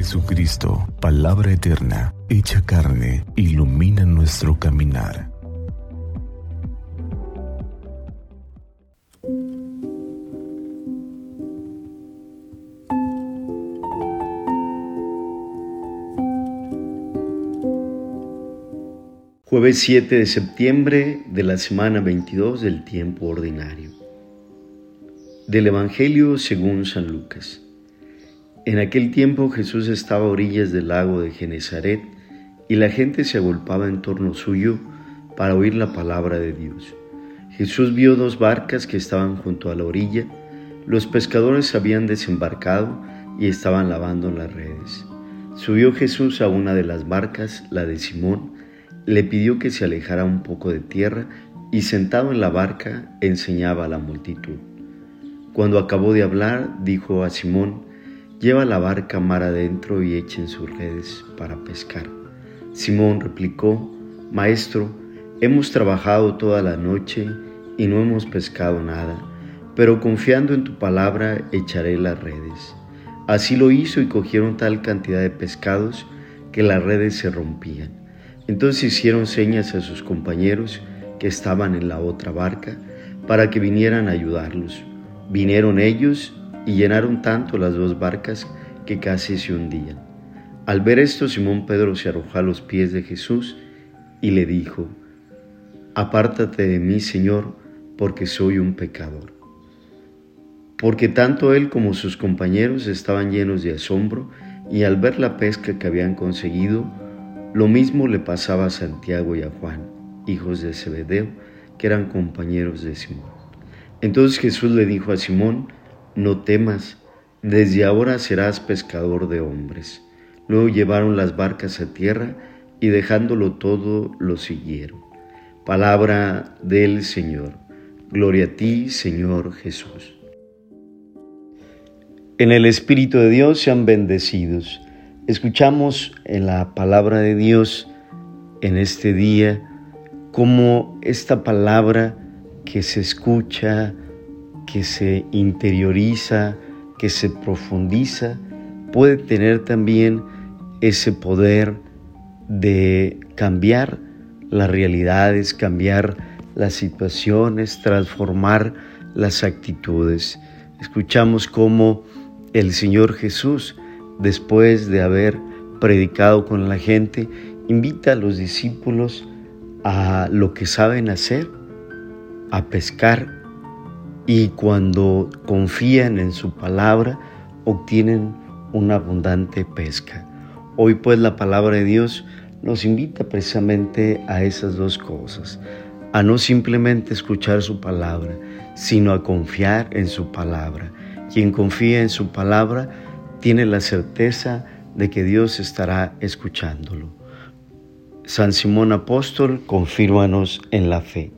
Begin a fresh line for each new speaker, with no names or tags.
Jesucristo, palabra eterna, hecha carne, ilumina nuestro caminar.
Jueves 7 de septiembre de la semana 22 del tiempo ordinario. Del Evangelio según San Lucas. En aquel tiempo Jesús estaba a orillas del lago de Genezaret y la gente se agolpaba en torno suyo para oír la palabra de Dios. Jesús vio dos barcas que estaban junto a la orilla. Los pescadores habían desembarcado y estaban lavando las redes. Subió Jesús a una de las barcas, la de Simón, le pidió que se alejara un poco de tierra y sentado en la barca enseñaba a la multitud. Cuando acabó de hablar, dijo a Simón, Lleva la barca mar adentro y echen sus redes para pescar. Simón replicó, Maestro, hemos trabajado toda la noche y no hemos pescado nada, pero confiando en tu palabra echaré las redes. Así lo hizo y cogieron tal cantidad de pescados que las redes se rompían. Entonces hicieron señas a sus compañeros que estaban en la otra barca para que vinieran a ayudarlos. Vinieron ellos y llenaron tanto las dos barcas que casi se hundían. Al ver esto, Simón Pedro se arrojó a los pies de Jesús y le dijo, Apártate de mí, Señor, porque soy un pecador. Porque tanto él como sus compañeros estaban llenos de asombro y al ver la pesca que habían conseguido, lo mismo le pasaba a Santiago y a Juan, hijos de Zebedeo, que eran compañeros de Simón. Entonces Jesús le dijo a Simón, no temas, desde ahora serás pescador de hombres. Luego llevaron las barcas a tierra y dejándolo todo lo siguieron. Palabra del Señor. Gloria a ti, Señor Jesús. En el Espíritu de Dios sean bendecidos. Escuchamos en la palabra de Dios en este día cómo esta palabra que se escucha, que se interioriza, que se profundiza, puede tener también ese poder de cambiar las realidades, cambiar las situaciones, transformar las actitudes. Escuchamos cómo el Señor Jesús, después de haber predicado con la gente, invita a los discípulos a lo que saben hacer, a pescar y cuando confían en su palabra obtienen una abundante pesca. Hoy pues la palabra de Dios nos invita precisamente a esas dos cosas, a no simplemente escuchar su palabra, sino a confiar en su palabra. Quien confía en su palabra tiene la certeza de que Dios estará escuchándolo. San Simón Apóstol, confírmanos en la fe.